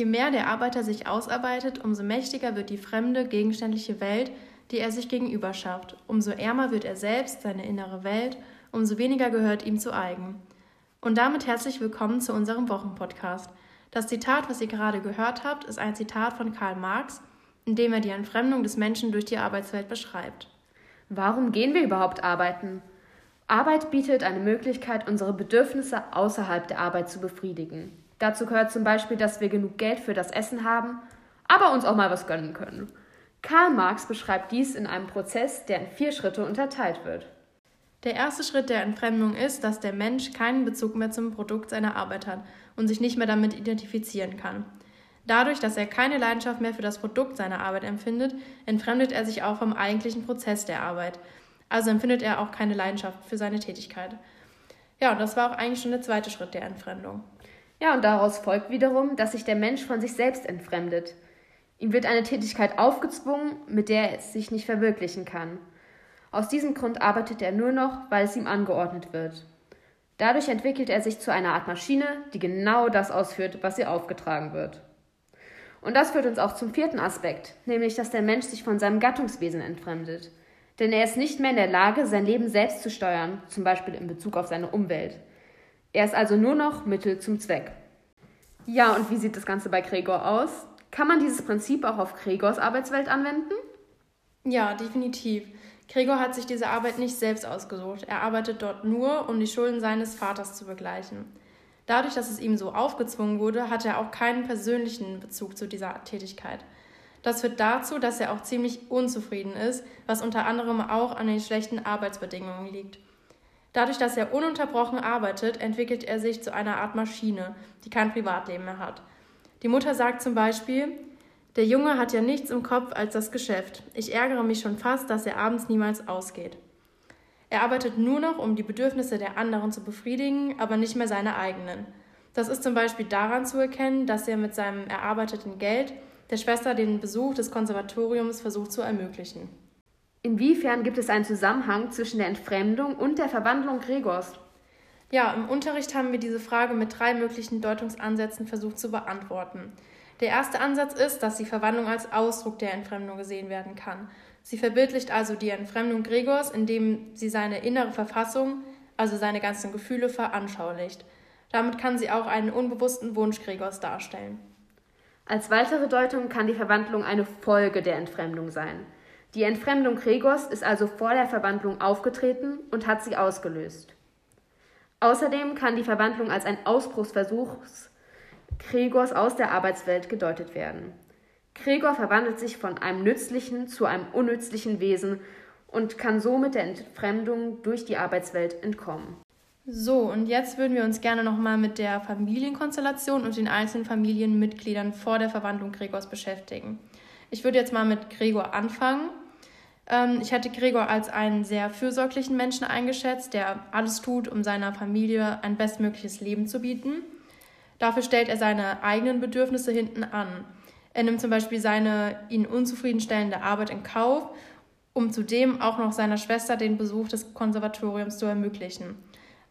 Je mehr der Arbeiter sich ausarbeitet, umso mächtiger wird die fremde, gegenständliche Welt, die er sich gegenüber schafft. Umso ärmer wird er selbst, seine innere Welt, umso weniger gehört ihm zu eigen. Und damit herzlich willkommen zu unserem Wochenpodcast. Das Zitat, was ihr gerade gehört habt, ist ein Zitat von Karl Marx, in dem er die Entfremdung des Menschen durch die Arbeitswelt beschreibt. Warum gehen wir überhaupt arbeiten? Arbeit bietet eine Möglichkeit, unsere Bedürfnisse außerhalb der Arbeit zu befriedigen. Dazu gehört zum Beispiel, dass wir genug Geld für das Essen haben, aber uns auch mal was gönnen können. Karl Marx beschreibt dies in einem Prozess, der in vier Schritte unterteilt wird. Der erste Schritt der Entfremdung ist, dass der Mensch keinen Bezug mehr zum Produkt seiner Arbeit hat und sich nicht mehr damit identifizieren kann. Dadurch, dass er keine Leidenschaft mehr für das Produkt seiner Arbeit empfindet, entfremdet er sich auch vom eigentlichen Prozess der Arbeit. Also empfindet er auch keine Leidenschaft für seine Tätigkeit. Ja, und das war auch eigentlich schon der zweite Schritt der Entfremdung. Ja, und daraus folgt wiederum, dass sich der Mensch von sich selbst entfremdet. Ihm wird eine Tätigkeit aufgezwungen, mit der er sich nicht verwirklichen kann. Aus diesem Grund arbeitet er nur noch, weil es ihm angeordnet wird. Dadurch entwickelt er sich zu einer Art Maschine, die genau das ausführt, was ihr aufgetragen wird. Und das führt uns auch zum vierten Aspekt, nämlich dass der Mensch sich von seinem Gattungswesen entfremdet. Denn er ist nicht mehr in der Lage, sein Leben selbst zu steuern, zum Beispiel in Bezug auf seine Umwelt. Er ist also nur noch Mittel zum Zweck. Ja, und wie sieht das Ganze bei Gregor aus? Kann man dieses Prinzip auch auf Gregors Arbeitswelt anwenden? Ja, definitiv. Gregor hat sich diese Arbeit nicht selbst ausgesucht. Er arbeitet dort nur, um die Schulden seines Vaters zu begleichen. Dadurch, dass es ihm so aufgezwungen wurde, hat er auch keinen persönlichen Bezug zu dieser Tätigkeit. Das führt dazu, dass er auch ziemlich unzufrieden ist, was unter anderem auch an den schlechten Arbeitsbedingungen liegt. Dadurch, dass er ununterbrochen arbeitet, entwickelt er sich zu einer Art Maschine, die kein Privatleben mehr hat. Die Mutter sagt zum Beispiel, der Junge hat ja nichts im Kopf als das Geschäft. Ich ärgere mich schon fast, dass er abends niemals ausgeht. Er arbeitet nur noch, um die Bedürfnisse der anderen zu befriedigen, aber nicht mehr seine eigenen. Das ist zum Beispiel daran zu erkennen, dass er mit seinem erarbeiteten Geld der Schwester den Besuch des Konservatoriums versucht zu ermöglichen. Inwiefern gibt es einen Zusammenhang zwischen der Entfremdung und der Verwandlung Gregors? Ja, im Unterricht haben wir diese Frage mit drei möglichen Deutungsansätzen versucht zu beantworten. Der erste Ansatz ist, dass die Verwandlung als Ausdruck der Entfremdung gesehen werden kann. Sie verbildlicht also die Entfremdung Gregors, indem sie seine innere Verfassung, also seine ganzen Gefühle, veranschaulicht. Damit kann sie auch einen unbewussten Wunsch Gregors darstellen. Als weitere Deutung kann die Verwandlung eine Folge der Entfremdung sein. Die Entfremdung Gregors ist also vor der Verwandlung aufgetreten und hat sie ausgelöst. Außerdem kann die Verwandlung als ein Ausbruchsversuch Gregors aus der Arbeitswelt gedeutet werden. Gregor verwandelt sich von einem nützlichen zu einem unnützlichen Wesen und kann somit der Entfremdung durch die Arbeitswelt entkommen. So, und jetzt würden wir uns gerne nochmal mit der Familienkonstellation und den einzelnen Familienmitgliedern vor der Verwandlung Gregors beschäftigen. Ich würde jetzt mal mit Gregor anfangen. Ähm, ich hätte Gregor als einen sehr fürsorglichen Menschen eingeschätzt, der alles tut, um seiner Familie ein bestmögliches Leben zu bieten. Dafür stellt er seine eigenen Bedürfnisse hinten an. Er nimmt zum Beispiel seine ihn unzufriedenstellende Arbeit in Kauf, um zudem auch noch seiner Schwester den Besuch des Konservatoriums zu ermöglichen.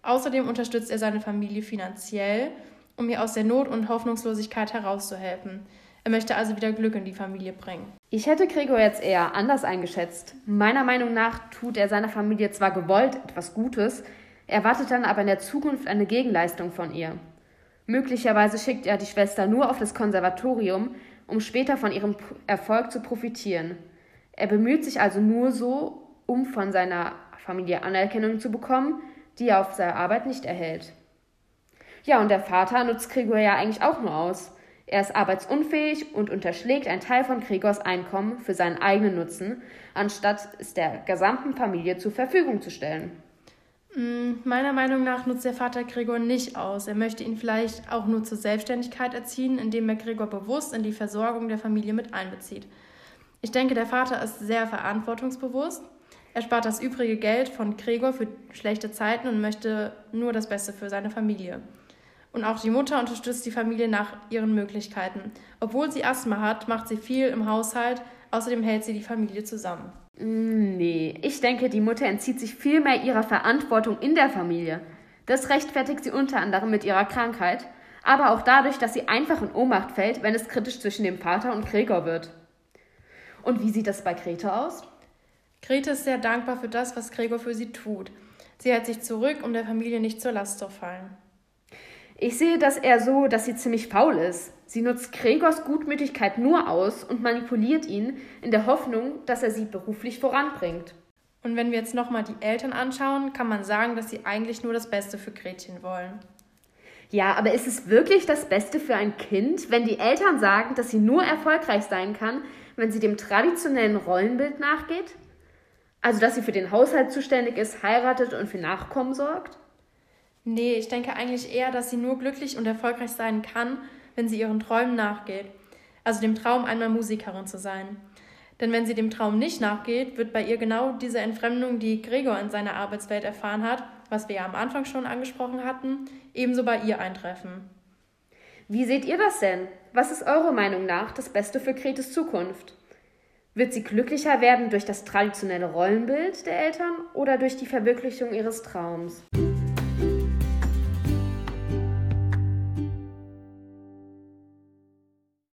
Außerdem unterstützt er seine Familie finanziell, um ihr aus der Not und Hoffnungslosigkeit herauszuhelfen. Er möchte also wieder Glück in die Familie bringen. Ich hätte Gregor jetzt eher anders eingeschätzt. Meiner Meinung nach tut er seiner Familie zwar gewollt etwas Gutes, erwartet dann aber in der Zukunft eine Gegenleistung von ihr. Möglicherweise schickt er die Schwester nur auf das Konservatorium, um später von ihrem Erfolg zu profitieren. Er bemüht sich also nur so, um von seiner Familie Anerkennung zu bekommen, die er auf seiner Arbeit nicht erhält. Ja, und der Vater nutzt Gregor ja eigentlich auch nur aus. Er ist arbeitsunfähig und unterschlägt einen Teil von Gregors Einkommen für seinen eigenen Nutzen, anstatt es der gesamten Familie zur Verfügung zu stellen. Mm, meiner Meinung nach nutzt der Vater Gregor nicht aus. Er möchte ihn vielleicht auch nur zur Selbstständigkeit erziehen, indem er Gregor bewusst in die Versorgung der Familie mit einbezieht. Ich denke, der Vater ist sehr verantwortungsbewusst. Er spart das übrige Geld von Gregor für schlechte Zeiten und möchte nur das Beste für seine Familie. Und auch die Mutter unterstützt die Familie nach ihren Möglichkeiten. Obwohl sie Asthma hat, macht sie viel im Haushalt, außerdem hält sie die Familie zusammen. Mm, nee, ich denke, die Mutter entzieht sich vielmehr ihrer Verantwortung in der Familie. Das rechtfertigt sie unter anderem mit ihrer Krankheit, aber auch dadurch, dass sie einfach in Ohnmacht fällt, wenn es kritisch zwischen dem Vater und Gregor wird. Und wie sieht das bei Grete aus? Grete ist sehr dankbar für das, was Gregor für sie tut. Sie hält sich zurück, um der Familie nicht zur Last zu fallen. Ich sehe das eher so, dass sie ziemlich faul ist. Sie nutzt Gregors Gutmütigkeit nur aus und manipuliert ihn in der Hoffnung, dass er sie beruflich voranbringt. Und wenn wir jetzt nochmal die Eltern anschauen, kann man sagen, dass sie eigentlich nur das Beste für Gretchen wollen. Ja, aber ist es wirklich das Beste für ein Kind, wenn die Eltern sagen, dass sie nur erfolgreich sein kann, wenn sie dem traditionellen Rollenbild nachgeht? Also, dass sie für den Haushalt zuständig ist, heiratet und für Nachkommen sorgt? Nee, ich denke eigentlich eher, dass sie nur glücklich und erfolgreich sein kann, wenn sie ihren Träumen nachgeht. Also dem Traum, einmal Musikerin zu sein. Denn wenn sie dem Traum nicht nachgeht, wird bei ihr genau diese Entfremdung, die Gregor in seiner Arbeitswelt erfahren hat, was wir ja am Anfang schon angesprochen hatten, ebenso bei ihr eintreffen. Wie seht ihr das denn? Was ist eurer Meinung nach das Beste für Kretes Zukunft? Wird sie glücklicher werden durch das traditionelle Rollenbild der Eltern oder durch die Verwirklichung ihres Traums?